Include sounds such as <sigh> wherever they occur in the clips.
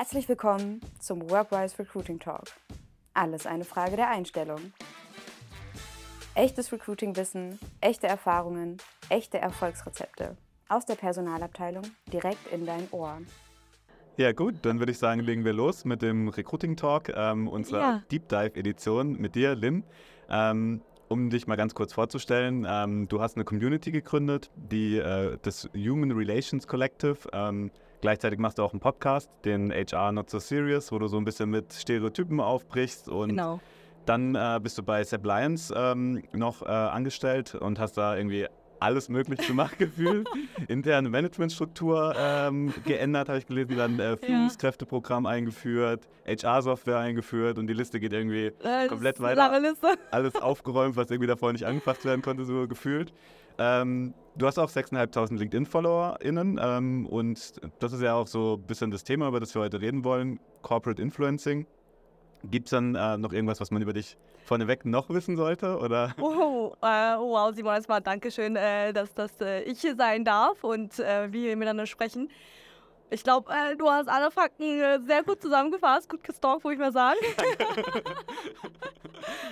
Herzlich willkommen zum Workwise Recruiting Talk. Alles eine Frage der Einstellung. Echtes Recruiting-Wissen, echte Erfahrungen, echte Erfolgsrezepte aus der Personalabteilung direkt in dein Ohr. Ja gut, dann würde ich sagen, legen wir los mit dem Recruiting Talk, ähm, unserer Ja. Deep Dive Edition mit dir, Lynn. Ähm, um dich mal ganz kurz vorzustellen, ähm, du hast eine Community gegründet, die äh, das Human Relations Collective. Gleichzeitig machst du auch einen Podcast, den HR Not So Serious, wo du so ein bisschen mit Stereotypen aufbrichst und Genau. dann äh, bist du bei Seb Lions ähm, noch äh, angestellt und hast da irgendwie alles Mögliche gemacht <laughs> gefühlt. Interne Managementstruktur ähm, geändert, habe ich gelesen, dann äh, Führungskräfteprogramm eingeführt, HR-Software eingeführt und die Liste geht irgendwie Äh, komplett weiter. alles aufgeräumt, was irgendwie davor nicht angefasst werden konnte, so gefühlt. Ähm, du hast auch 6.500 LinkedIn-FollowerInnen ähm, und das ist ja auch so ein bisschen das Thema, über das wir heute reden wollen, Corporate Influencing. Gibt es dann äh, noch irgendwas, was man über dich vorneweg noch wissen sollte? Oder? Oh, äh, wow, Simon, erstmal Dankeschön, äh, dass, dass äh, ich hier sein darf und äh, wir hier miteinander sprechen. Ich glaube, äh, du hast alle Fakten sehr gut zusammengefasst, gut gestalkt, würde ich mal sagen. <laughs> <laughs>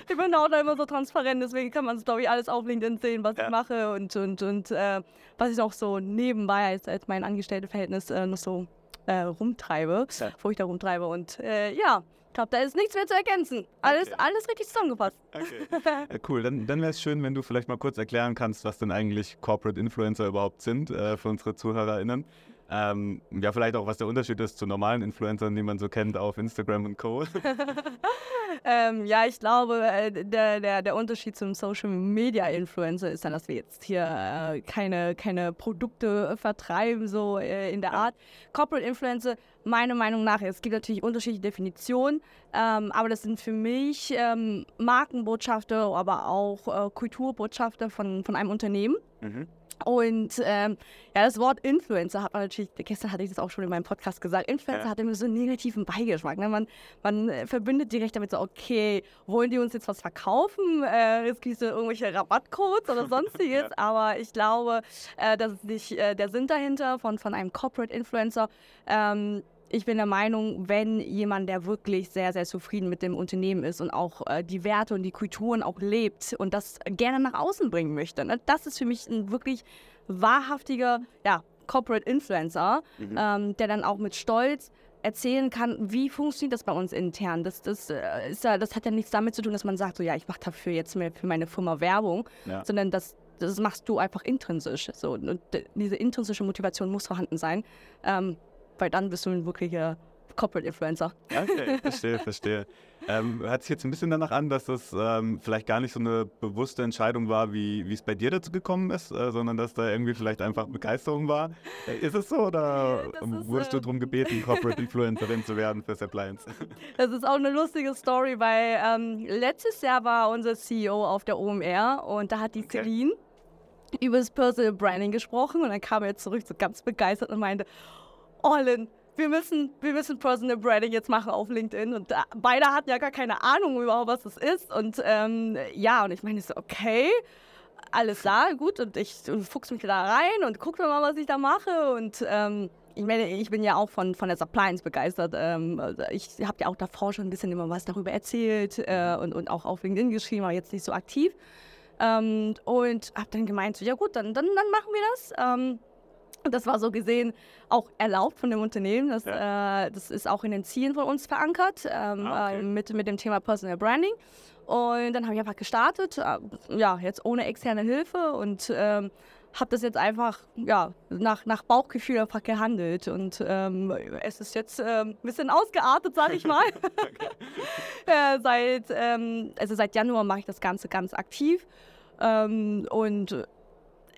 ich bin auch da immer so transparent, deswegen kann man es, glaube ich, alles auf LinkedIn sehen, was Ja. ich mache und, und, und äh, was ich noch so nebenbei als, als mein Angestelltenverhältnis äh, noch so äh, rumtreibe, Ja. wo ich da rumtreibe. Und äh, ja, ich glaube, da ist nichts mehr zu ergänzen. Alles, Okay. alles richtig zusammengefasst. Okay. <laughs> Ja, cool, dann, dann wäre es schön, wenn du vielleicht mal kurz erklären kannst, was denn eigentlich Corporate Influencer überhaupt sind äh, für unsere ZuhörerInnen. Ähm, ja, vielleicht auch, was der Unterschied ist zu normalen Influencern, die man so kennt auf Instagram und Co. <laughs> <laughs> Ähm, ja, ich glaube, äh, der, der, der Unterschied zum Social Media Influencer ist dann, dass wir jetzt hier äh, keine, keine Produkte vertreiben, so äh, in der Art. Corporate Influencer, meiner Meinung nach, es gibt natürlich unterschiedliche Definitionen, ähm, aber das sind für mich ähm, Markenbotschafter, aber auch äh, Kulturbotschafter von, von einem Unternehmen. Mhm. Und ähm, ja, das Wort Influencer hat man natürlich, gestern hatte ich das auch schon in meinem Podcast gesagt, Influencer Ja. hat immer so einen negativen Beigeschmack. Ne? Man, man äh, verbindet direkt damit so, okay, wollen die uns jetzt was verkaufen? Äh, jetzt kriegst du irgendwelche Rabattcodes oder <laughs> sonstiges. Ja. Aber ich glaube, äh, das ist nicht äh, der Sinn dahinter von, von einem Corporate Influencer. Ähm, ich bin der Meinung, wenn jemand, der wirklich sehr, sehr zufrieden mit dem Unternehmen ist und auch äh, die Werte und die Kulturen auch lebt und das gerne nach außen bringen möchte, ne? das ist für mich ein wirklich wahrhaftiger ja, Corporate Influencer, Mhm. ähm, der dann auch mit Stolz erzählen kann, wie funktioniert das bei uns intern. Das, das, äh, ist ja, das hat ja nichts damit zu tun, dass man sagt, so ja, ich mache dafür jetzt mehr für meine Firma Werbung, Ja. sondern das, das machst du einfach intrinsisch. So. Und d- diese intrinsische Motivation muss vorhanden sein, ähm, weil dann bist du ein wirklicher Corporate Influencer. Okay, <laughs> verstehe, verstehe. Ähm, hört sich jetzt ein bisschen danach an, dass das ähm, vielleicht gar nicht so eine bewusste Entscheidung war, wie es bei dir dazu gekommen ist, äh, sondern dass da irgendwie vielleicht einfach Begeisterung war. Äh, ist es so oder ähm, ist, wurdest du äh, darum gebeten, <laughs> Corporate Influencerin zu werden für Appliance? <laughs> Das ist auch eine lustige Story, weil ähm, letztes Jahr war unser CEO auf der OMR und da hat die Okay. Celine über das Personal Branding gesprochen und dann kam er zurück so ganz begeistert und meinte, Olin, wir müssen, wir müssen Personal Branding jetzt machen auf LinkedIn und da, beide hatten ja gar keine Ahnung überhaupt, was das ist und ähm, ja, und ich meine so, okay, alles klar, gut und ich fuchs mich da rein und guck mal, was ich da mache und ähm, ich meine, ich bin ja auch von, von der Suppliance begeistert. Ähm, also ich habe ja auch davor schon ein bisschen immer was darüber erzählt äh, und, und auch auf LinkedIn geschrieben, aber jetzt nicht so aktiv. Ähm, und habe dann gemeint, so, ja gut, dann, dann, dann machen wir das. Ähm, und das war so gesehen auch erlaubt von dem Unternehmen. Das, äh, das ist auch in den Zielen von uns verankert ähm, Ah, okay. äh, mit, mit dem Thema Personal Branding. Und dann habe ich einfach gestartet, äh, ja, jetzt ohne externe Hilfe und ähm, habe das jetzt einfach ja, nach, nach Bauchgefühl einfach gehandelt. Und ähm, es ist jetzt ähm, ein bisschen ausgeartet, sage ich mal. <laughs> <laughs> äh, seit, ähm, also seit Januar mache ich das Ganze ganz aktiv. Ähm, und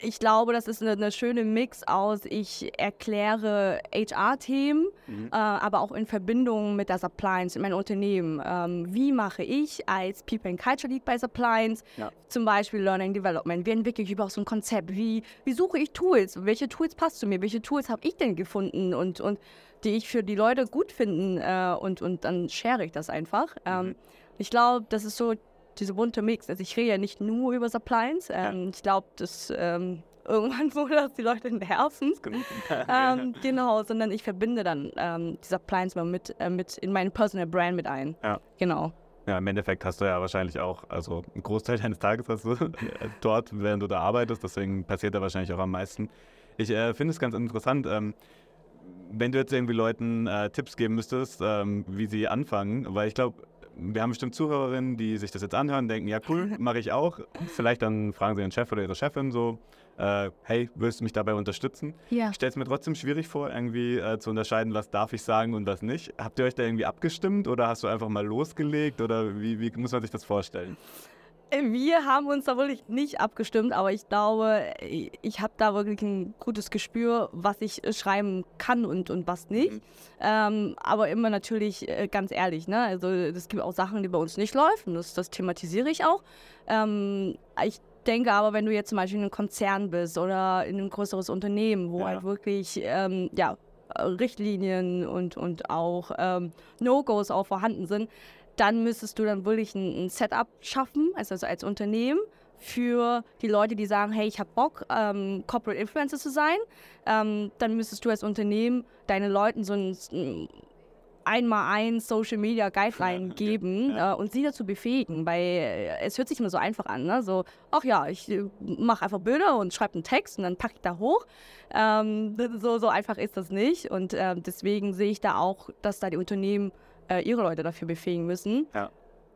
ich glaube, das ist eine, eine schöne Mix aus, ich erkläre HR-Themen, Mhm. äh, aber auch in Verbindung mit der Suppliance, in meinem Unternehmen. Ähm, wie mache ich als People and Culture Lead bei Suppliance Ja. zum Beispiel Learning Development? Wie entwickle ich überhaupt so ein Konzept? Wie, wie suche ich Tools? Welche Tools passt zu mir? Welche Tools habe ich denn gefunden und, und die ich für die Leute gut finden? Äh, und, und dann share ich das einfach. Ähm, ich glaube, das ist so diese bunte Mix. Also ich rede ja nicht nur über Suppliance. Ähm, Ich glaube, das ähm, <laughs> irgendwann wurde das die Leute nerven. ähm, genau, sondern ich verbinde dann ähm, diese Appliance mal mit, äh, mit in meine Personal Brand mit ein. Ja. Genau. Ja, im Endeffekt hast du ja wahrscheinlich auch, also einen Großteil deines Tages hast du <laughs> dort, während du da arbeitest, deswegen passiert da wahrscheinlich auch am meisten. Ich äh, finde es ganz interessant, ähm, wenn du jetzt irgendwie Leuten äh, Tipps geben müsstest, ähm, wie sie anfangen, weil ich glaube, wir haben bestimmt Zuhörerinnen, die sich das jetzt anhören, denken, ja cool, <laughs> mache ich auch. Vielleicht dann fragen sie ihren Chef oder ihre Chefin so, äh, hey, willst du mich dabei unterstützen? Ja. Ich stelle es mir trotzdem schwierig vor, irgendwie äh, zu unterscheiden, was darf ich sagen und was nicht. Habt ihr euch da irgendwie abgestimmt oder hast du einfach mal losgelegt oder wie, wie muss man sich das vorstellen? Wir haben uns da wirklich nicht abgestimmt, aber ich glaube, ich habe da wirklich ein gutes Gespür, was ich äh, schreiben kann und, und was nicht. Mhm. Ähm, aber immer natürlich äh, ganz ehrlich, ne? Also es gibt auch Sachen, die bei uns nicht laufen. Das, das thematisiere ich auch. Ähm, ich denke aber, wenn du jetzt zum Beispiel in einem Konzern bist oder in einem größeres Unternehmen, wo ja. halt wirklich ähm, ja, Richtlinien und, und auch ähm, No-Gos auch vorhanden sind, dann müsstest du dann wirklich ein, ein Setup schaffen, also, also als Unternehmen für die Leute, die sagen, hey, ich habe Bock, ähm, Corporate Influencer zu sein, ähm, dann müsstest du als Unternehmen deinen Leuten so ein einmal ein Social Media Guideline ja, geben ja. äh, und sie dazu befähigen, weil äh, es hört sich immer so einfach an, ne? so, ach ja, ich äh, mache einfach Bilder und schreibe einen Text und dann packe ich da hoch. Ähm, so, so einfach ist das nicht und äh, deswegen sehe ich da auch, dass da die Unternehmen äh, ihre Leute dafür befähigen müssen. Ja.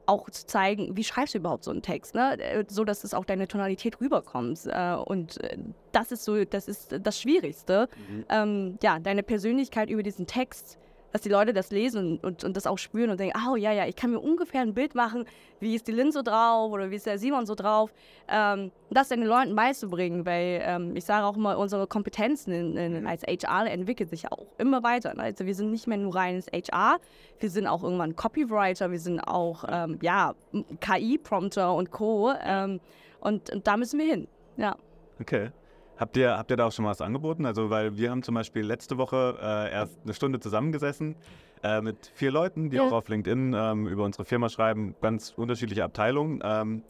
Auch zu zeigen, wie schreibst du überhaupt so einen Text, ne? Äh, so dass es auch deine Tonalität rüberkommt. Äh, und äh, das ist so, das ist das Schwierigste. Mhm. Ähm, ja, deine Persönlichkeit über diesen Text dass die Leute das lesen und, und das auch spüren und denken, oh ja, ja, ich kann mir ungefähr ein Bild machen, wie ist die Lin so drauf oder wie ist der Simon so drauf. Ähm, das den Leuten beizubringen, weil ähm, ich sage auch immer, unsere Kompetenzen in, in, mhm. als HR entwickeln sich auch immer weiter. Ne? Also wir sind nicht mehr nur reines HR, wir sind auch irgendwann Copywriter, wir sind auch ähm, ja, KI-Prompter und Co. Ähm, und, und da müssen wir hin. Ja. Okay. Habt ihr, habt ihr da auch schon mal was angeboten? Also, weil wir haben zum Beispiel letzte Woche äh, erst eine Stunde zusammengesessen äh, mit vier Leuten, die ja. auch auf LinkedIn ähm, über unsere Firma schreiben, ganz unterschiedliche Abteilungen. Ähm,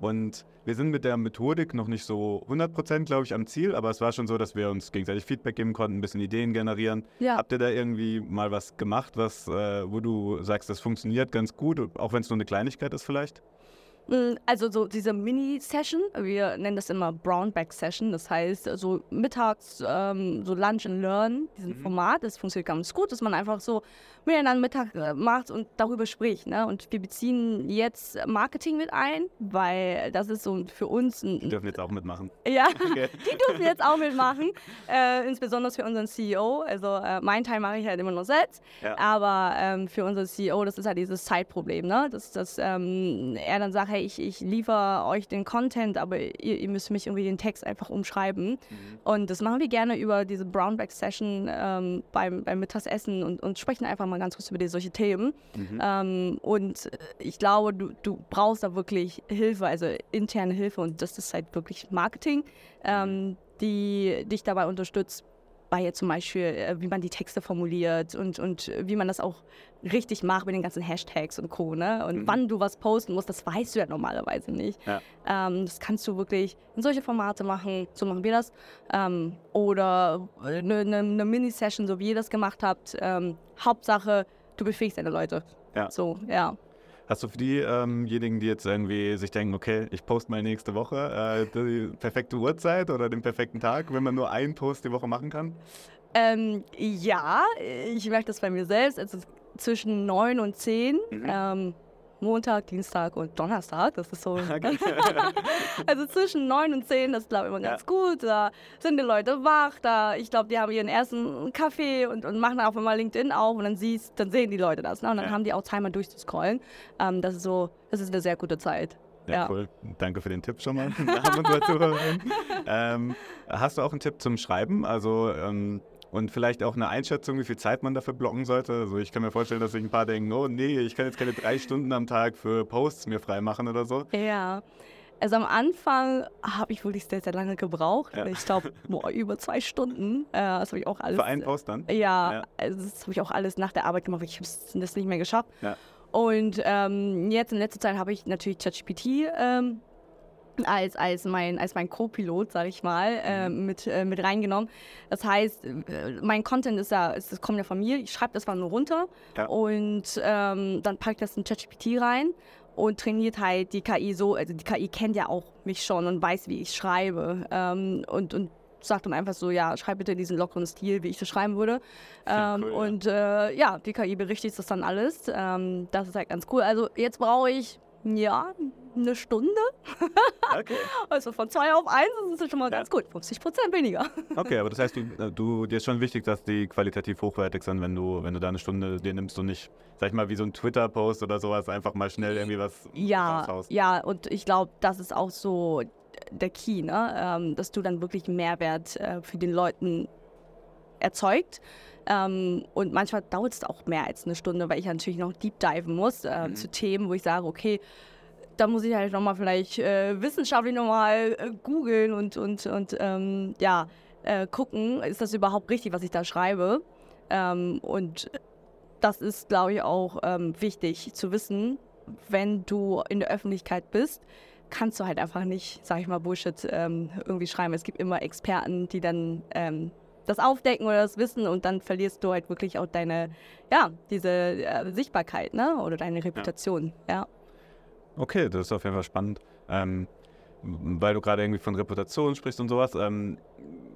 und wir sind mit der Methodik noch nicht so 100% glaube ich am Ziel, aber es war schon so, dass wir uns gegenseitig Feedback geben konnten, ein bisschen Ideen generieren. Ja. Habt ihr da irgendwie mal was gemacht, was, äh, wo du sagst, das funktioniert ganz gut, auch wenn es nur eine Kleinigkeit ist vielleicht? Mm, also so diese Mini-Session, wir nennen das immer Brownback-Session, das heißt so mittags ähm, so Lunch and Learn, diesen mhm. Format, das funktioniert ganz gut, dass man einfach so miteinander Mittag äh, macht und darüber spricht. Ne? Und wir beziehen jetzt Marketing mit ein, weil das ist so für uns ein... Die dürfen jetzt auch mitmachen. Ja, <laughs> okay. <laughs> die dürfen jetzt auch mitmachen, äh, insbesondere für unseren CEO. Also äh, mein Teil mache ich halt immer nur selbst, ja. aber ähm, für unseren CEO, das ist halt dieses Zeitproblem, ne? dass, dass ähm, er dann sagt, hey, ich, ich liefere euch den Content, aber ihr, ihr, müsst mich irgendwie den Text einfach umschreiben. Mhm. Und das machen wir gerne über diese Brownback-Session ähm, beim, beim Mittagessen und, und sprechen einfach mal ganz kurz über die, solche Themen. Mhm. Ähm, und ich glaube, du, du brauchst da wirklich Hilfe, also interne Hilfe und das ist halt wirklich Marketing, ähm, die dich dabei unterstützt, bei zum Beispiel, äh, wie man die Texte formuliert und, und wie man das auch richtig macht mit den ganzen Hashtags und Co. Ne? Und mhm. wann du was posten musst, das weißt du ja normalerweise nicht. Ja. Ähm, das kannst du wirklich in solche Formate machen, so machen wir das. Ähm, oder eine, eine, eine Mini-Session, so wie ihr das gemacht habt. Ähm, Hauptsache, du befähigst deine Leute. Ja. So, ja. Hast du für diejenigen, ähm die jetzt irgendwie sich denken, okay, ich poste mal nächste Woche, äh, die perfekte Uhrzeit oder den perfekten Tag, wenn man nur einen Post die Woche machen kann? Ähm, ja, ich merke das bei mir selbst. Also zwischen 9 und 10. Mhm. Ähm, Montag, Dienstag und Donnerstag. Das ist so. <laughs> <laughs> also zwischen 9 und 10, das glaube ich immer ganz ja. gut. Da sind die Leute wach. Da, ich glaube, die haben ihren ersten Kaffee und, und machen auch mal LinkedIn auf und dann siehst, dann sehen die Leute das. Ne? Und dann ja. haben die auch Zeit mal durchzuscrollen. Ähm, das ist so, das ist eine sehr gute Zeit. Ja, ja, cool. Danke für den Tipp schon mal. <laughs> ähm, hast du auch einen Tipp zum Schreiben? Also ähm, und vielleicht auch eine Einschätzung, wie viel Zeit man dafür blocken sollte. Also ich kann mir vorstellen, dass sich ein paar denken, oh nee, ich kann jetzt keine drei Stunden am Tag für Posts mir freimachen oder so. Ja. Also am Anfang habe ich wirklich sehr, sehr lange gebraucht. Ja. Ich glaube, <laughs> über zwei Stunden. Äh, das habe ich auch alles. Für einen Post dann? Ja, ja. Also das habe ich auch alles nach der Arbeit gemacht. Ich habe das nicht mehr geschafft. Ja. Und ähm, jetzt in letzter Zeit habe ich natürlich ChatGPT ähm, als, als mein, als mein Co-Pilot, sag ich mal, äh, mit, äh, mit reingenommen. Das heißt, äh, mein Content ist ja, es es kommt ja von mir, ich schreibe das mal nur runter Ja. und ähm, dann packe ich das in ChatGPT rein und trainiert halt die KI so, also die KI kennt ja auch mich schon und weiß, wie ich schreibe ähm, und, und sagt dann einfach so, ja, schreib bitte diesen lockeren Stil, wie ich das schreiben würde. Ähm, cool, und äh, ja, die KI berichtigt das dann alles. Ähm, das ist halt ganz cool. Also jetzt brauche ich, ja, eine Stunde. Okay. <laughs> Also von zwei auf eins das ist schon mal Ja. ganz gut. 50 Prozent weniger. <laughs> Okay, aber das heißt, du, äh, du, dir ist schon wichtig, dass die qualitativ hochwertig sind, wenn du, wenn du da eine Stunde dir nimmst und nicht, sag ich mal, wie so ein Twitter-Post oder sowas, einfach mal schnell irgendwie was Ja, raushaust. ja, und ich glaube, das ist auch so der Key, ne? ähm, dass du dann wirklich Mehrwert äh, für den Leuten erzeugt. Ähm, und manchmal dauert es auch mehr als eine Stunde, weil ich natürlich noch deep diven muss äh, Mhm. zu Themen, wo ich sage, okay, da muss ich halt nochmal vielleicht äh, wissenschaftlich nochmal äh, googeln und, und, und ähm, ja, äh, gucken, ist das überhaupt richtig, was ich da schreibe? Ähm, und das ist, glaube ich, auch ähm, wichtig zu wissen, wenn du in der Öffentlichkeit bist, kannst du halt einfach nicht, sag ich mal, Bullshit ähm, irgendwie schreiben. Es gibt immer Experten, die dann ähm, das aufdecken oder das wissen und dann verlierst du halt wirklich auch deine, ja, diese äh, Sichtbarkeit, ne? Oder deine Reputation, ja. Okay, das ist auf jeden Fall spannend. Ähm, weil du gerade irgendwie von Reputation sprichst und sowas. Ähm,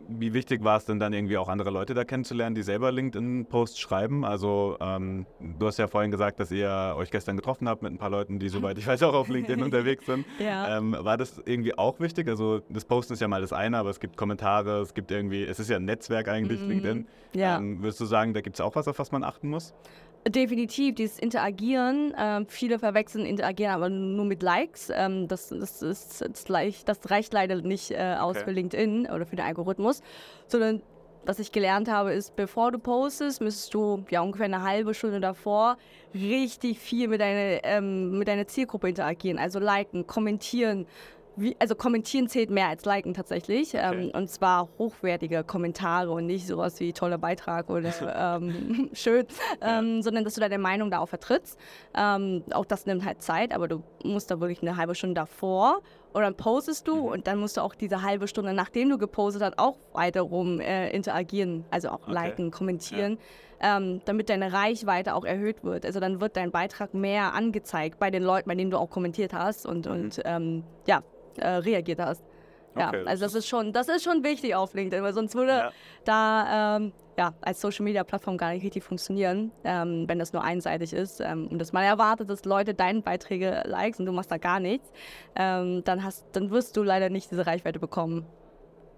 wie wichtig war es denn dann irgendwie auch andere Leute da kennenzulernen, die selber LinkedIn-Posts schreiben? Also ähm, du hast ja vorhin gesagt, dass ihr euch gestern getroffen habt mit ein paar Leuten, die soweit ich weiß auch auf LinkedIn <laughs> unterwegs sind. Ja. Ähm, war das irgendwie auch wichtig? Also das Posten ist ja mal das eine, aber es gibt Kommentare, es gibt irgendwie, es ist ja ein Netzwerk eigentlich, Mhm. LinkedIn. Ja. Ähm, würdest du sagen, da gibt es auch was, auf was man achten muss? Definitiv, dieses Interagieren. ähm, viele verwechseln Interagieren aber nur mit Likes. Ähm, das, das, ist, das, leicht, das reicht leider nicht äh, aus Okay. für LinkedIn oder für den Algorithmus, sondern was ich gelernt habe, ist, bevor du postest, müsstest du ja ungefähr eine halbe Stunde davor richtig viel mit deiner, ähm, mit deiner Zielgruppe interagieren. Also liken, kommentieren. Wie, also kommentieren zählt mehr als liken tatsächlich. Ähm, und zwar hochwertige Kommentare und nicht sowas wie toller Beitrag oder <laughs> ähm, schön, ähm, sondern dass du deine Meinung da auch vertrittst. Ähm, auch das nimmt halt Zeit, aber du musst da wirklich eine halbe Stunde davor und dann postest du und dann musst du auch diese halbe Stunde, nachdem du gepostet hast, auch weiterum äh, interagieren, also auch Okay. liken, kommentieren, ähm, damit deine Reichweite auch erhöht wird. Also dann wird dein Beitrag mehr angezeigt bei den Leuten, bei denen du auch kommentiert hast und, und ähm, ja, äh, reagiert hast. Ja, Okay, also das ist schon, das ist schon wichtig auf LinkedIn, weil sonst würde Ja. da ähm, ja, als Social Media Plattform gar nicht richtig funktionieren, ähm, wenn das nur einseitig ist. Ähm, und dass man erwartet, dass Leute deine Beiträge likes und du machst da gar nichts, ähm, dann, hast, dann wirst du leider nicht diese Reichweite bekommen.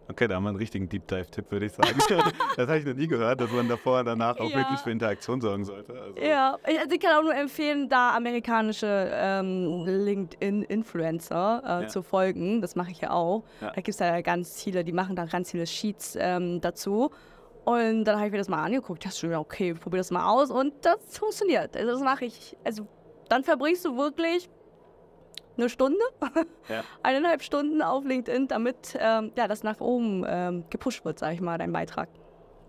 Okay, da haben wir einen richtigen Deep Dive-Tipp, würde ich sagen. <laughs> das habe ich noch nie gehört, dass man davor und danach auch Ja. wirklich für Interaktion sorgen sollte. Also, Ja, ich- also ich kann auch nur empfehlen, da amerikanische ähm, LinkedIn-Influencer äh, Ja. zu folgen. Das mache ich ja auch. Ja. Da gibt es ja ganz viele, die machen da ganz viele Sheets ähm, dazu. Und dann habe ich mir das mal angeguckt. Ich dachte schon, ja, okay, probier das mal aus. Und das funktioniert. Also das mache ich. Also dann verbringst du wirklich eine Stunde, <laughs> Ja. eineinhalb Stunden auf LinkedIn, damit ähm, ja, das nach oben ähm, gepusht wird, sage ich mal, dein Beitrag.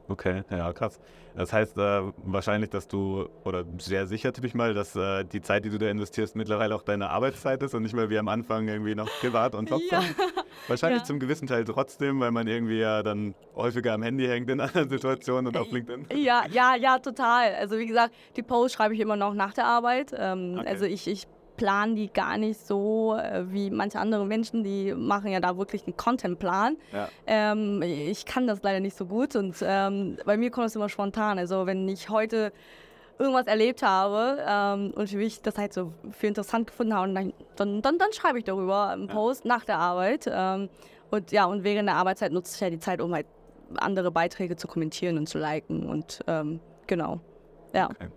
Okay, ja, krass. Das heißt äh, wahrscheinlich, dass du, oder sehr sicher tippe ich mal, dass äh, die Zeit, die du da investierst, mittlerweile auch deine Arbeitszeit ist und nicht mehr wie am Anfang irgendwie noch privat und top Ja. Wahrscheinlich Ja. zum gewissen Teil trotzdem, weil man irgendwie ja dann häufiger am Handy hängt in <laughs> anderen Situationen und auf LinkedIn. Ja, ja, ja, total. Also wie gesagt, die Posts schreibe ich immer noch nach der Arbeit. Ähm, Okay. Also ich, ich plane die gar nicht so äh, wie manche andere Menschen, die machen ja da wirklich einen Contentplan. Ja. Ähm, ich kann das leider nicht so gut und ähm, bei mir kommt es immer spontan. Also wenn ich heute irgendwas erlebt habe ähm, und für mich das halt so für interessant gefunden habe, dann, dann, dann, dann schreibe ich darüber einen Ja. Post nach der Arbeit. Ähm, und ja, und während der Arbeitszeit nutze ich ja die Zeit, um halt andere Beiträge zu kommentieren und zu liken und ähm, genau. Ja. Okay.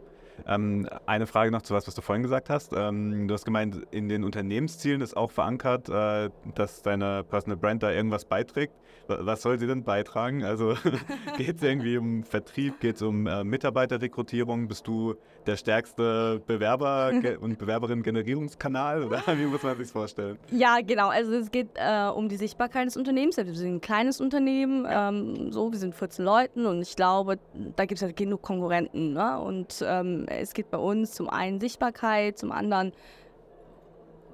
Ähm, eine Frage noch zu was, was du vorhin gesagt hast. Ähm, du hast gemeint, in den Unternehmenszielen ist auch verankert, äh, dass deine Personal Brand da irgendwas beiträgt. Wa- Was soll sie denn beitragen? Also <laughs> geht es irgendwie um Vertrieb, geht es um äh, Mitarbeiterrekrutierung? Bist du der stärkste Bewerber <laughs> und Bewerberin-Generierungskanal oder <laughs> wie muss man sich vorstellen? Ja, genau. Also es geht äh, um die Sichtbarkeit des Unternehmens. Wir sind ein kleines Unternehmen, ähm, so, wir sind 14 Leuten und ich glaube, da gibt es halt genug Konkurrenten. Ne? Und ähm, es geht bei uns zum einen Sichtbarkeit, zum anderen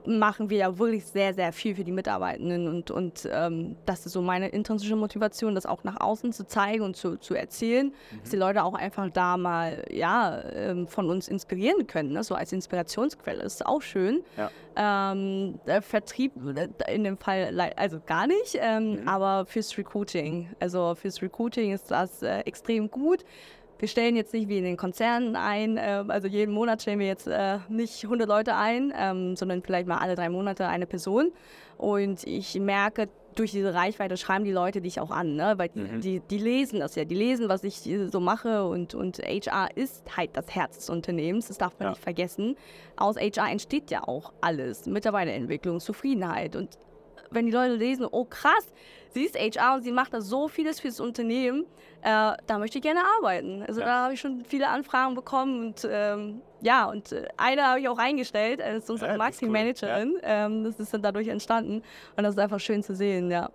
machen wir ja wirklich sehr, sehr viel für die Mitarbeitenden und, und ähm, das ist so meine intrinsische Motivation, das auch nach außen zu zeigen und zu, zu erzählen, mhm. dass die Leute auch einfach da mal ja, ähm, von uns inspirieren können, ne? so als Inspirationsquelle. Das ist auch schön. Ja. Ähm, Vertrieb äh, in dem Fall also gar nicht, ähm, mhm. aber fürs Recruiting. Also fürs Recruiting ist das äh, extrem gut wir stellen jetzt nicht wie in den Konzernen ein, äh, also jeden Monat stellen wir jetzt äh, nicht 100 Leute ein, ähm, sondern vielleicht mal alle drei Monate eine Person. Und ich merke, durch diese Reichweite schreiben die Leute dich auch an, ne? weil mhm. die, die lesen das ja, die lesen, was ich so mache und, und HR ist halt das Herz des Unternehmens, das darf man ja. nicht vergessen. Aus HR entsteht ja auch alles, Mitarbeiterentwicklung, Zufriedenheit und wenn die Leute lesen, oh krass, sie ist HR und sie macht da so vieles fürs Unternehmen, äh, da möchte ich gerne arbeiten. Also ja. da habe ich schon viele Anfragen bekommen und ähm, ja, und äh, eine habe ich auch eingestellt, das ist unsere ja, Marketingmanagerin. Cool. Ja. Ähm, das ist dann dadurch entstanden und das ist einfach schön zu sehen, ja.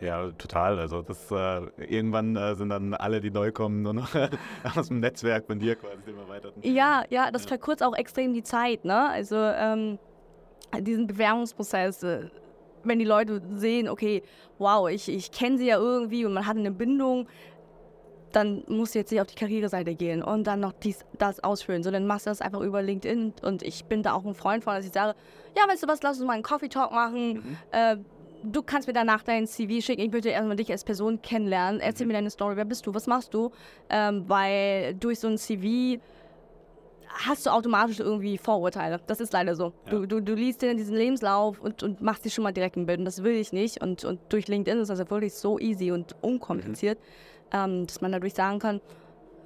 Ja, total. Also das äh, irgendwann äh, sind dann alle, die neu kommen, nur noch <laughs> aus dem Netzwerk von dir quasi dem Erweiterten. Ja, ja, das verkürzt auch extrem die Zeit, ne? Also ähm, diesen Bewerbungsprozess äh, wenn die Leute sehen, okay, wow, ich, ich kenne sie ja irgendwie und man hat eine Bindung, dann musst du jetzt nicht auf die Karriereseite gehen und dann noch dies, das ausfüllen, sondern machst du das einfach über LinkedIn. Und ich bin da auch ein Freund von, dass ich sage, ja, weißt du was, lass uns mal einen Coffee Talk machen. Mhm. Äh, du kannst mir danach dein CV schicken. Ich würde erstmal dich als Person kennenlernen. Erzähl mhm. mir deine Story. Wer bist du? Was machst du? Ähm, weil durch so ein CV hast du automatisch irgendwie Vorurteile. Das ist leider so. Ja. Du, du, du liest dir diesen Lebenslauf und, und machst dir schon mal direkt ein Bild. Und das will ich nicht. Und, und durch LinkedIn ist das ja wirklich so easy und unkompliziert, mhm. ähm, dass man dadurch sagen kann,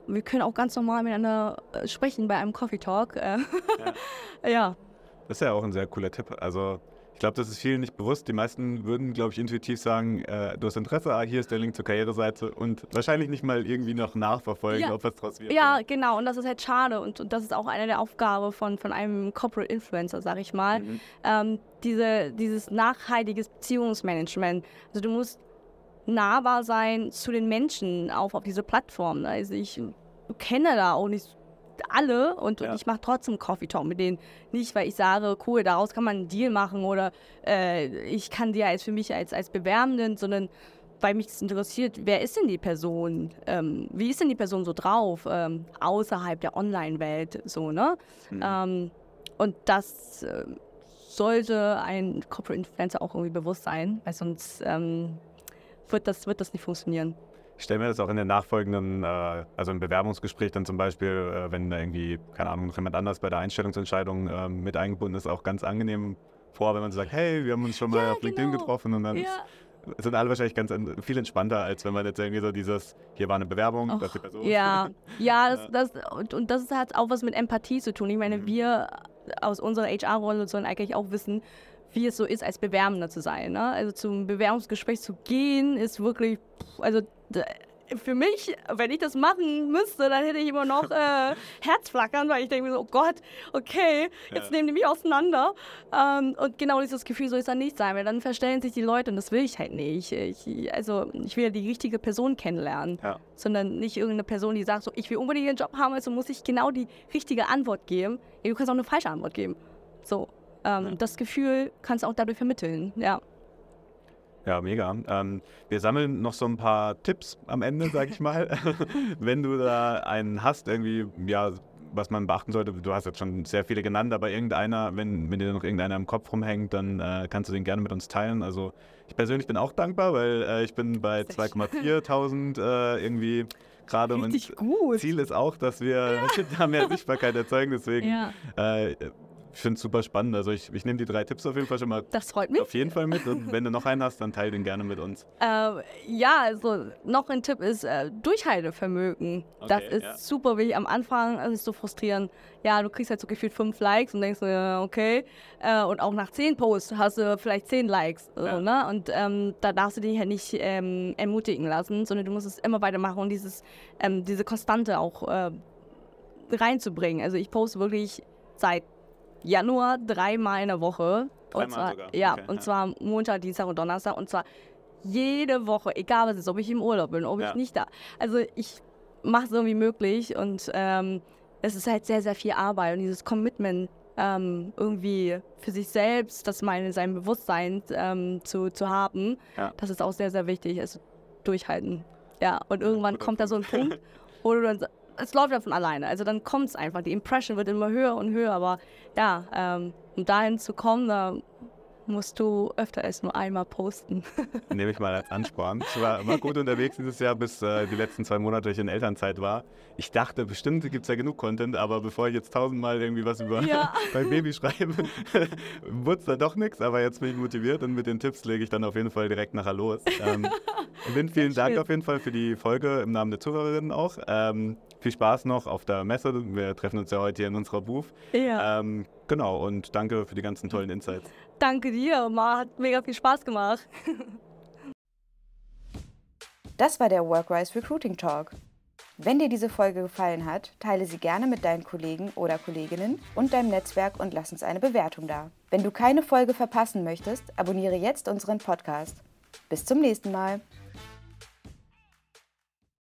wir können auch ganz normal miteinander äh, sprechen bei einem Coffee Talk. Äh, ja. <laughs> ja. Das ist ja auch ein sehr cooler Tipp. Also ich glaube, das ist vielen nicht bewusst. Die meisten würden, glaube ich, intuitiv sagen, äh, du hast Interesse, ah, hier ist der Link zur Karriereseite und wahrscheinlich nicht mal irgendwie noch nachverfolgen, ja. ob was draus wird. Ja, genau. Und das ist halt schade. Und, und das ist auch eine der Aufgaben von, von einem Corporate Influencer, sag ich mal. Mhm. Ähm, diese, dieses nachhaltiges Beziehungsmanagement. Also du musst nahbar sein zu den Menschen auf, auf diese Plattform. Also ich kenne da auch nicht alle und, ja. und ich mache trotzdem Coffee Talk mit denen. Nicht, weil ich sage, cool, daraus kann man einen Deal machen oder äh, ich kann dir als für mich als, als Bewerbenden, sondern weil mich das interessiert, wer ist denn die Person? Ähm, wie ist denn die Person so drauf ähm, außerhalb der Online-Welt? So, ne? Mhm. Ähm, und das äh, sollte ein Corporate Influencer auch irgendwie bewusst sein, weil sonst ähm, wird, das, wird das nicht funktionieren. Ich stelle mir das auch in den nachfolgenden, äh, also im Bewerbungsgespräch dann zum Beispiel, äh, wenn da irgendwie, keine Ahnung, noch jemand anders bei der Einstellungsentscheidung äh, mit eingebunden ist, auch ganz angenehm vor, wenn man sagt, hey, wir haben uns schon mal ja, auf LinkedIn genau. getroffen und dann ja. sind alle wahrscheinlich ganz viel entspannter, als wenn man jetzt irgendwie so dieses, hier war eine Bewerbung, Och, das ist die Person. Ja, <laughs> ja, das, das, und, und das hat auch was mit Empathie zu tun. Ich meine, mhm. wir aus unserer HR-Rolle sollen eigentlich auch wissen, wie es so ist, als Bewerbender zu sein. Ne? Also zum Bewerbungsgespräch zu gehen, ist wirklich, also für mich, wenn ich das machen müsste, dann hätte ich immer noch <laughs> äh, Herzflackern, weil ich denke mir so, oh Gott, okay, jetzt ja. nehmen die mich auseinander. Ähm, und genau dieses Gefühl soll es dann nicht sein, weil dann verstellen sich die Leute und das will ich halt nicht. Ich, also ich will ja die richtige Person kennenlernen, ja. sondern nicht irgendeine Person, die sagt so, ich will unbedingt einen Job haben, also muss ich genau die richtige Antwort geben. Ja, du kannst auch eine falsche Antwort geben. So, ähm, das Gefühl kannst du auch dadurch vermitteln, ja. Ja, mega. Ähm, wir sammeln noch so ein paar Tipps am Ende, sag ich mal. <laughs> Wenn du da einen hast, irgendwie, ja, was man beachten sollte, du hast jetzt schon sehr viele genannt, aber irgendeiner, wenn, wenn dir noch irgendeiner im Kopf rumhängt, dann äh, kannst du den gerne mit uns teilen. Also ich persönlich bin auch dankbar, weil äh, ich bin bei 2,4 äh, irgendwie gerade und gut. Ziel ist auch, dass wir ja. <laughs> da mehr Sichtbarkeit erzeugen. Deswegen ja. äh, ich finde es super spannend. Also ich, ich nehme die drei Tipps auf jeden Fall schon mal das freut mich. auf jeden Fall mit. Und wenn du noch einen hast, dann teile den gerne mit uns. <laughs> Äh, ja, also noch ein Tipp ist äh, Durchhaltevermögen. Okay, das ist ja. super wichtig. Am Anfang ist es so frustrierend. Ja, du kriegst halt so gefühlt fünf Likes und denkst, ja, okay. Äh, und auch nach zehn Posts hast du vielleicht zehn Likes. Ja. So, ne? Und ähm, da darfst du dich halt nicht ähm, ermutigen lassen, sondern du musst es immer weitermachen und dieses, ähm, diese Konstante auch äh, reinzubringen. Also ich poste wirklich seit Januar dreimal in der Woche. Dreimal und zwar, sogar. Ja, okay, und ja. zwar Montag, Dienstag und Donnerstag. Und zwar jede Woche, egal was ist, ob ich im Urlaub bin, ob ja. ich nicht da. Also ich mache es irgendwie möglich und ähm, es ist halt sehr, sehr viel Arbeit und dieses Commitment ähm, irgendwie für sich selbst, das mal in seinem Bewusstsein ähm, zu, zu haben, Ja. das ist auch sehr, sehr wichtig. Also durchhalten. Ja, und irgendwann kommt da so ein Punkt, wo du dann, es läuft ja von alleine. Also dann kommt es einfach. Die Impression wird immer höher und höher. Aber ja, ähm, um dahin zu kommen, da musst du öfter als nur einmal posten. <laughs> Nehme ich mal als Ansporn. Ich war immer gut unterwegs dieses Jahr, bis äh, die letzten zwei Monate ich in Elternzeit war. Ich dachte, bestimmt gibt es ja genug Content, aber bevor ich jetzt tausendmal irgendwie was über Ja. <laughs> mein Baby schreibe, <laughs> wurde es dann doch nichts. Aber jetzt bin ich motiviert und mit den Tipps lege ich dann auf jeden Fall direkt nachher los. Ähm, Lynn, vielen Dank auf jeden Fall für die Folge im Namen der Zuhörerinnen auch. Ähm, viel Spaß noch auf der Messe. Wir treffen uns ja heute hier in unserer Booth. ja. Ähm, genau, und danke für die ganzen tollen Insights. Danke dir. Ma, hat mega viel Spaß gemacht. <laughs> Das war der Workwise Recruiting Talk. Wenn dir diese Folge gefallen hat, teile sie gerne mit deinen Kollegen oder Kolleginnen und deinem Netzwerk und lass uns eine Bewertung da. Wenn du keine Folge verpassen möchtest, abonniere jetzt unseren Podcast. Bis zum nächsten Mal.